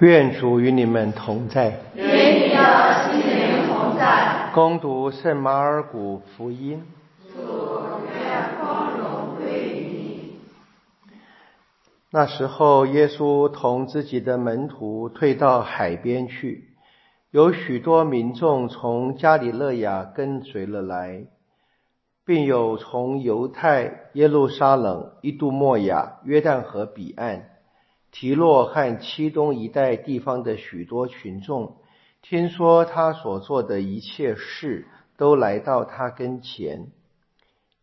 愿主与你们同在。与你的心灵同在。攻读圣马尔谷福音。主愿光荣归于你。那时候，耶稣同自己的门徒退到海边去，有许多民众从加里勒亚跟随了来，并有从犹太、耶路撒冷、伊杜莫亚、约旦河彼岸。提洛和七东一带地方的许多群众，听说他所做的一切事，都来到他跟前。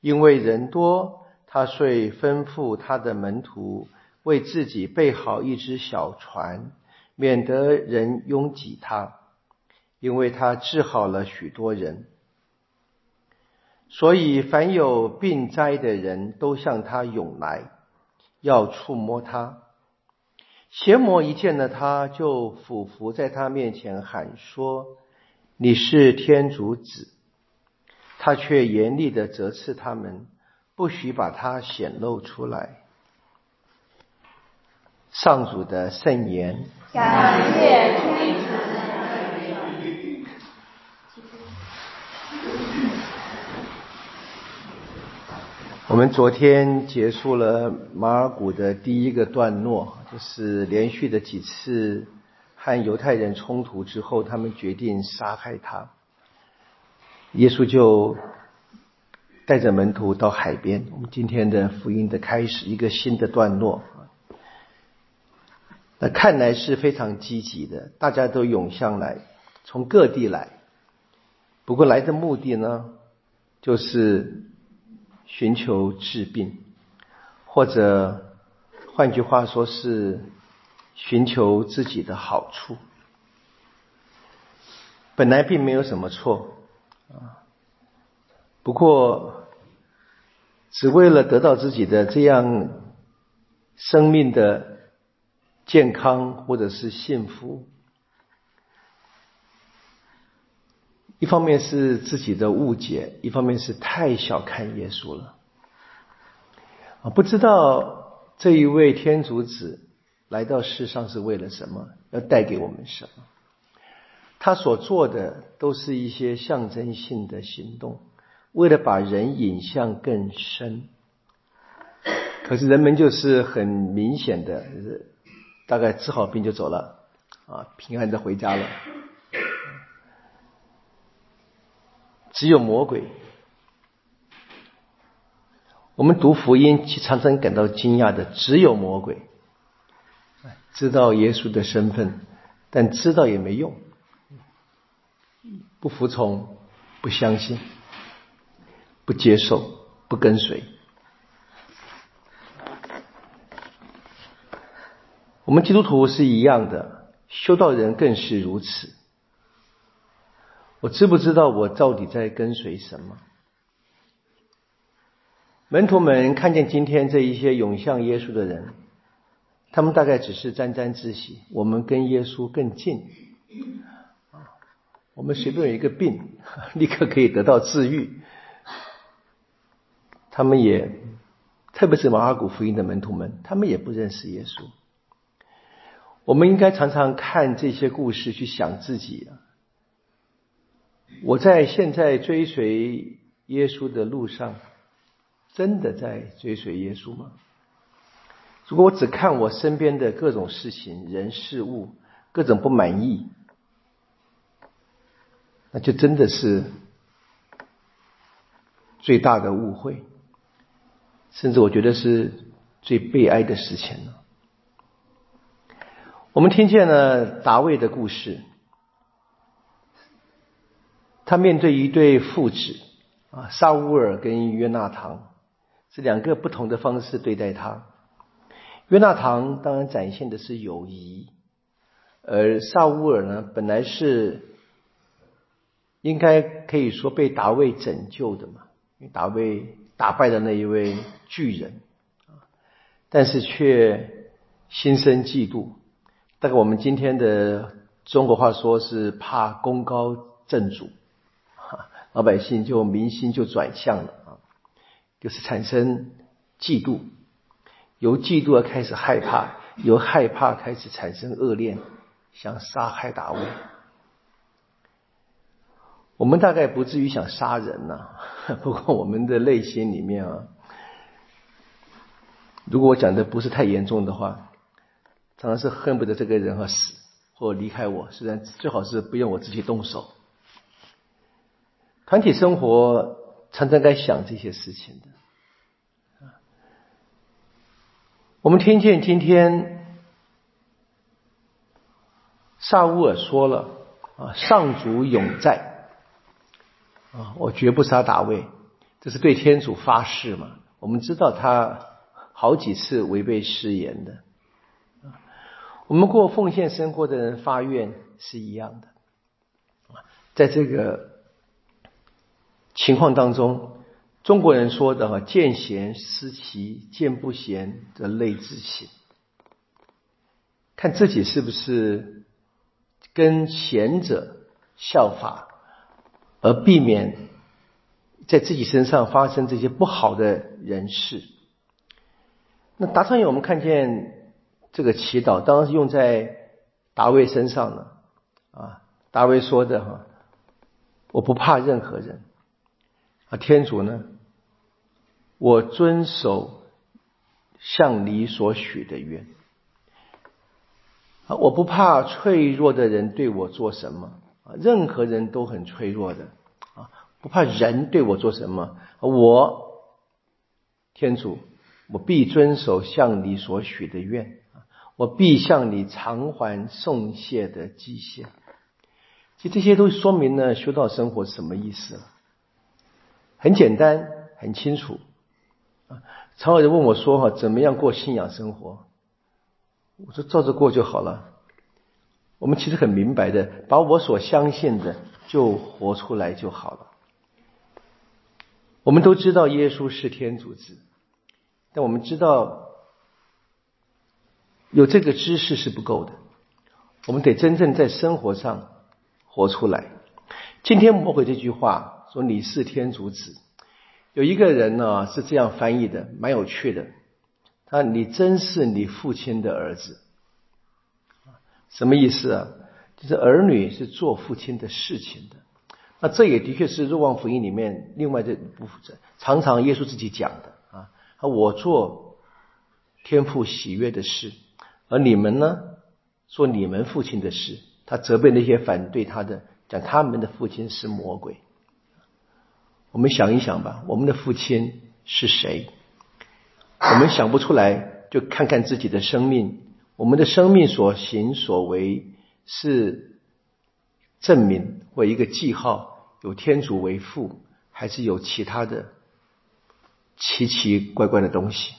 因为人多，他遂吩咐他的门徒为自己备好一只小船，免得人拥挤他。因为他治好了许多人，所以凡有病灾的人都向他涌来，要触摸他。邪魔一见了他，就俯伏在他面前喊说：“你是天主子。”他却严厉的责斥他们，不许把他显露出来。上主的圣言。感谢天主。我们昨天结束了马尔谷的第一个段落，就是连续的几次和犹太人冲突之后，他们决定杀害他。耶稣就带着门徒到海边。我们今天的福音的开始，一个新的段落。那看来是非常积极的，大家都涌向来，从各地来。不过来的目的呢，就是。寻求治病，或者换句话说是寻求自己的好处，本来并没有什么错啊。不过，只为了得到自己的这样生命的健康或者是幸福，一方面是自己的误解，一方面是太小看耶稣了啊！不知道这一位天主子来到世上是为了什么，要带给我们什么？他所做的都是一些象征性的行动，为了把人引向更深。可是人们就是很明显的，大概治好病就走了啊，平安的回家了。只有魔鬼。我们读福音，常常感到惊讶的，只有魔鬼知道耶稣的身份，但知道也没用，不服从，不相信，不接受，不跟随。我们基督徒是一样的，修道人更是如此。我知不知道我到底在跟随什么？门徒们看见今天这一些涌向耶稣的人，他们大概只是沾沾自喜。我们跟耶稣更近！我们随便有一个病，立刻可以得到治愈。他们也，特别是马尔古福音的门徒们，他们也不认识耶稣。我们应该常常看这些故事，去想自己。我在现在追随耶稣的路上，真的在追随耶稣吗？如果我只看我身边的各种事情、人、事物，各种不满意，那就真的是最大的误会，甚至我觉得是最悲哀的事情了。我们听见了达卫的故事。他面对一对父子啊，沙乌尔跟约纳堂，是两个不同的方式对待他。约纳堂当然展现的是友谊，而萨乌尔呢，本来是应该可以说被大卫拯救的嘛，因为大卫打败的那一位巨人啊，但是却心生嫉妒。大概我们今天的中国话说是怕功高震主。老百姓就民心就转向了，就是产生嫉妒，由嫉妒而开始害怕，由害怕开始产生恶念，想杀害大卫。我们大概不至于想杀人呐，不过我们的内心里面啊，如果我讲的不是太严重的话，常常是恨不得这个人啊死或离开我，虽然最好是不用我自己动手。团体生活常常该想这些事情的。我们听见今天萨乌尔说了啊，上主永在啊，我绝不杀大卫，这是对天主发誓嘛？我们知道他好几次违背誓言的。我们过奉献生活的人发愿是一样的，在这个情况当中。中国人说的“哈，见贤思齐，见不贤则内自省”，看自己是不是跟贤者效法，而避免在自己身上发生这些不好的人事。那达昌勇，我们看见这个祈祷，当然是用在大卫身上了。啊，大卫说的“哈，我不怕任何人”，啊，天主呢？我遵守向你所许的愿啊！我不怕脆弱的人对我做什么啊！任何人都很脆弱的啊！不怕人对我做什么，我天主，我必遵守向你所许的愿！我必向你偿还送谢的祭献。其实这些都说明了修道生活什么意思很简单，很清楚。啊，常有人问我说：“哈，怎么样过信仰生活？”我说：“照着过就好了。”我们其实很明白的，把我所相信的就活出来就好了。我们都知道耶稣是天主子，但我们知道有这个知识是不够的，我们得真正在生活上活出来。今天魔鬼这句话说：“你是天主子。”有一个人呢是这样翻译的，蛮有趣的。他你真是你父亲的儿子，什么意思啊？就是儿女是做父亲的事情的。那这也的确是《若望福音》里面另外这部分，常常耶稣自己讲的啊。我做天父喜悦的事，而你们呢，做你们父亲的事。他责备那些反对他的，讲他们的父亲是魔鬼。我们想一想吧，我们的父亲是谁？我们想不出来，就看看自己的生命。我们的生命所行所为是证明或一个记号，有天主为父，还是有其他的奇奇怪怪的东西？